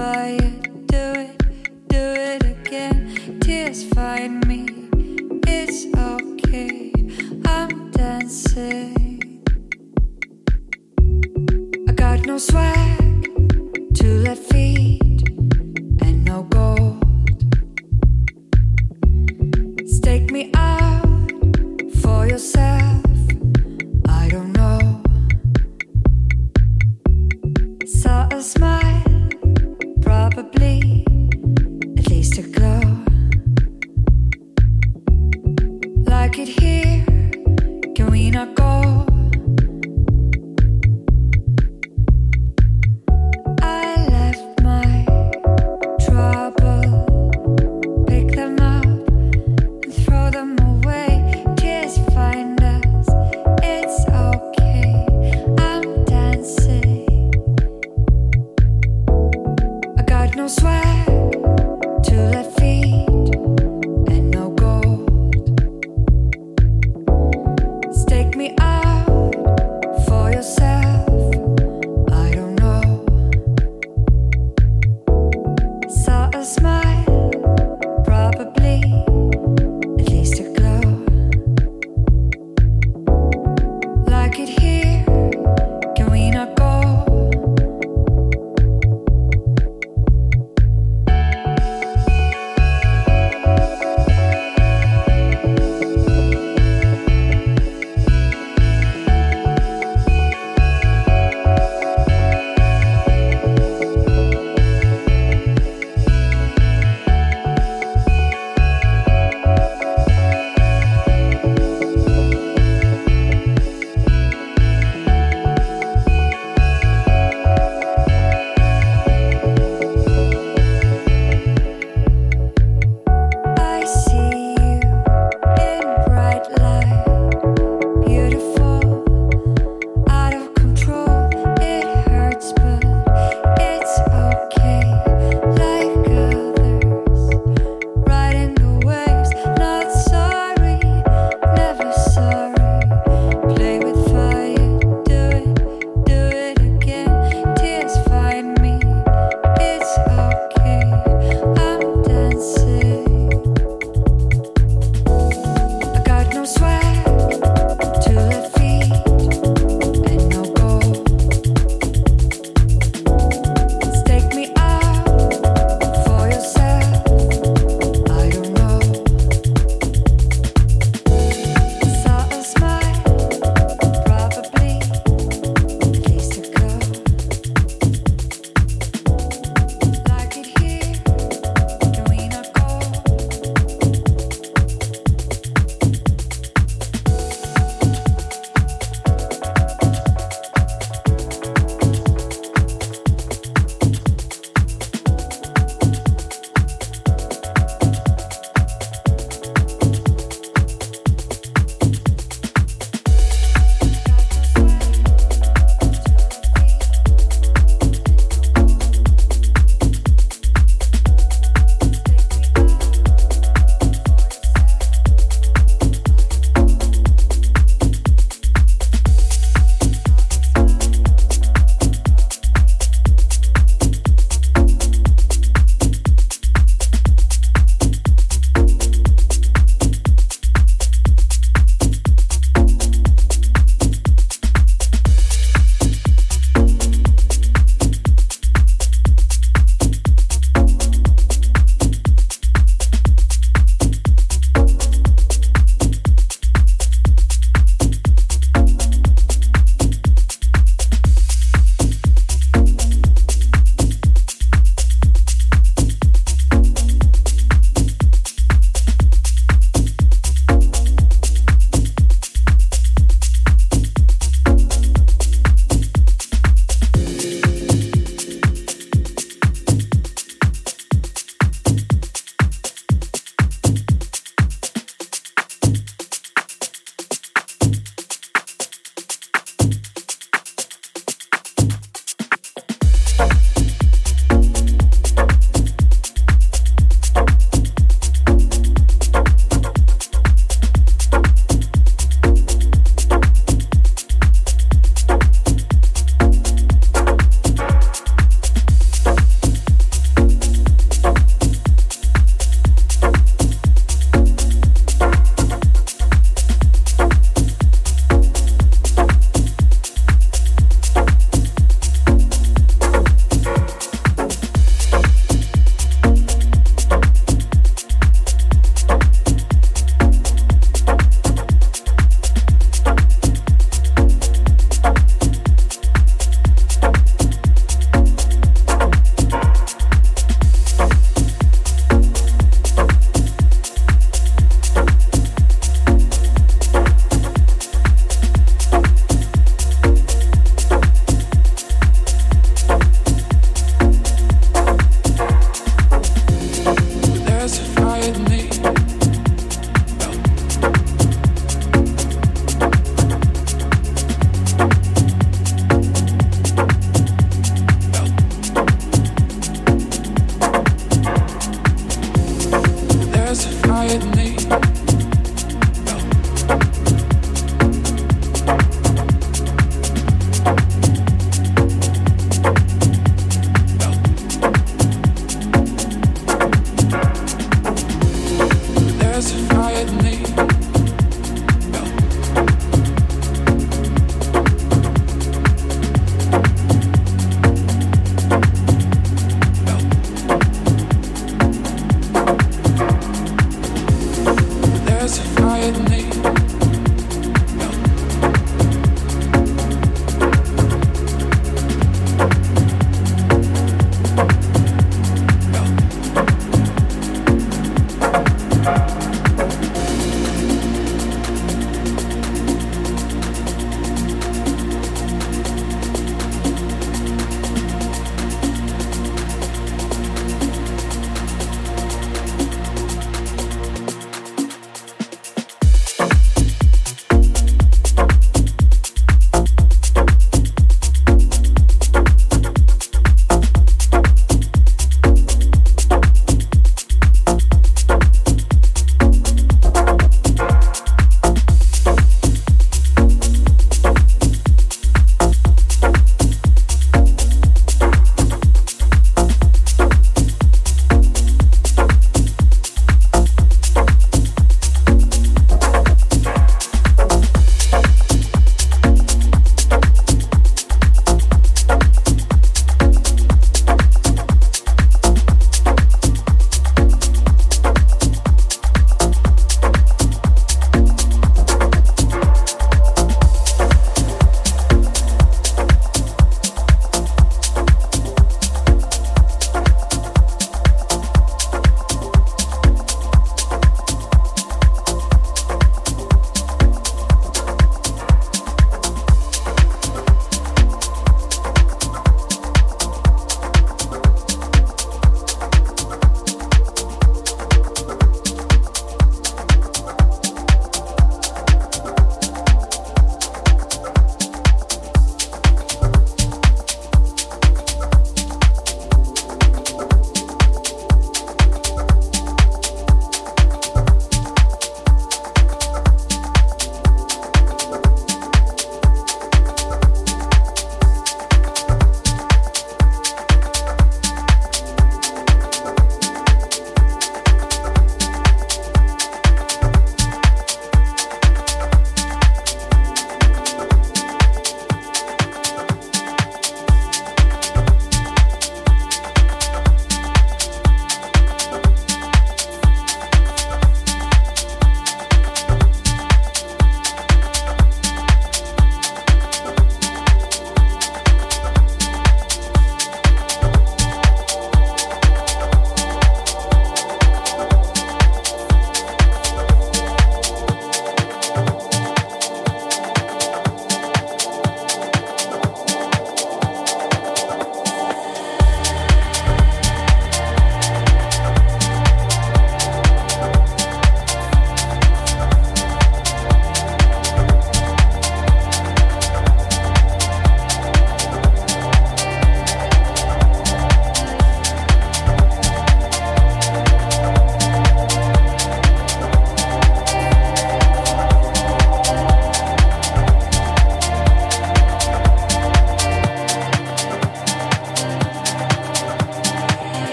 fire,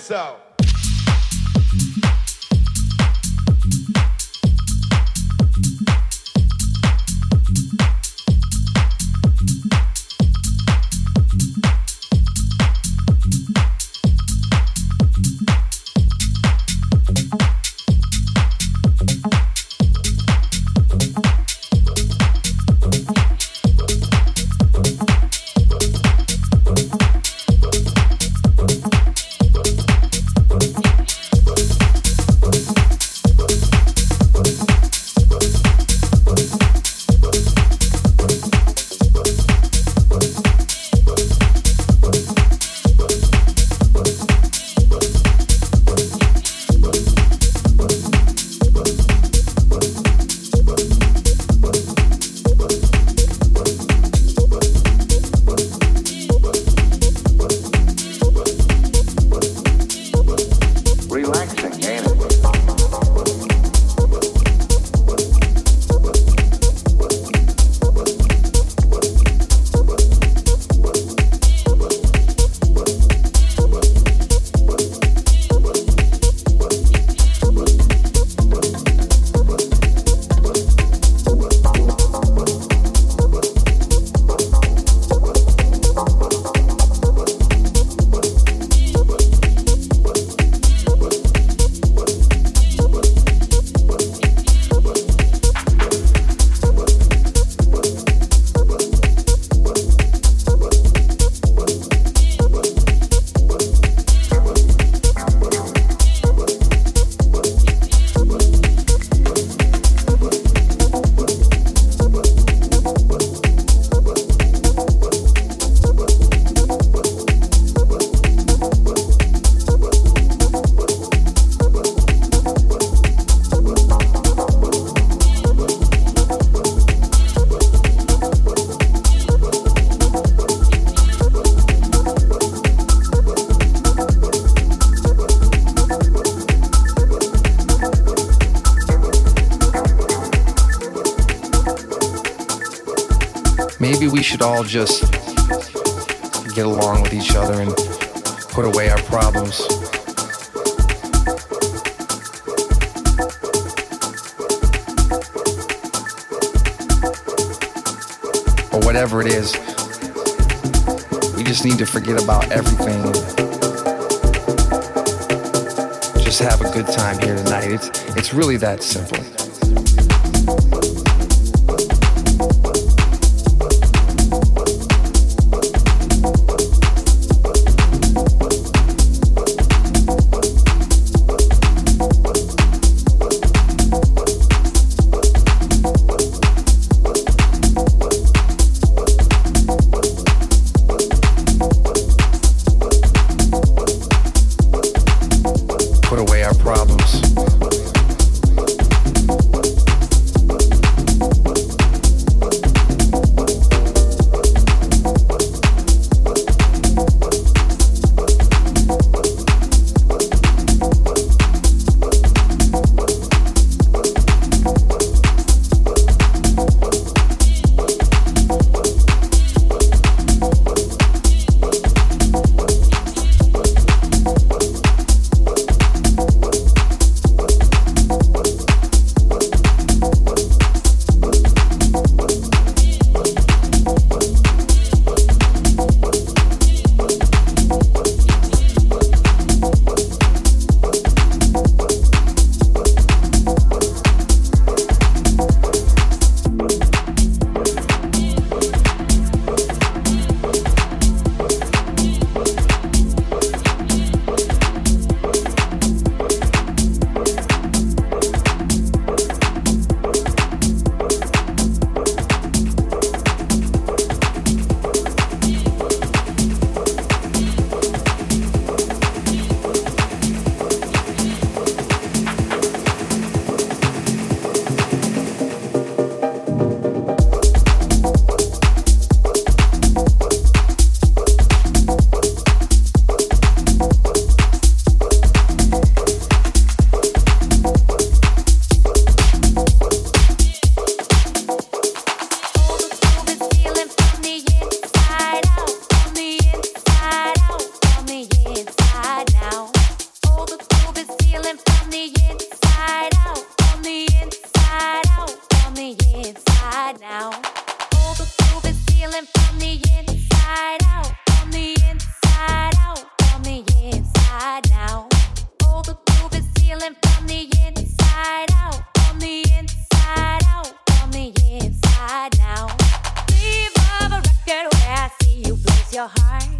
Check just get along with each other and put away our problems. Or whatever it is, we just need to forget about everything. Just have a good time here tonight. It's, it's really that simple. high.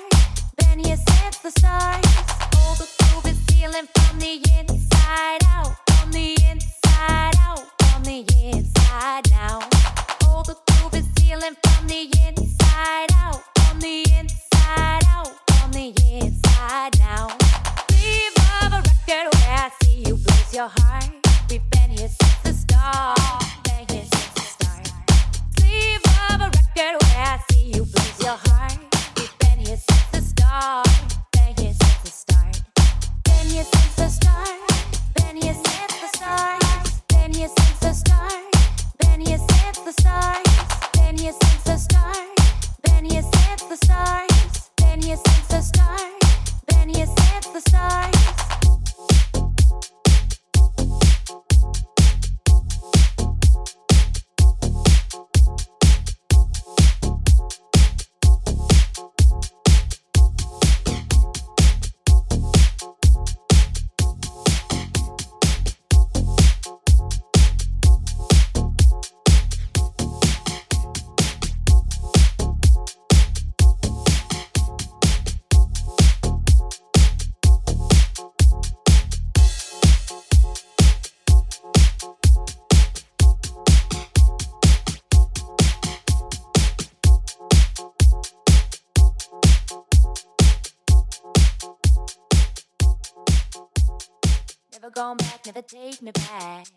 take me back.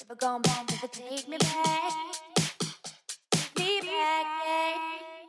Never gone never take me back.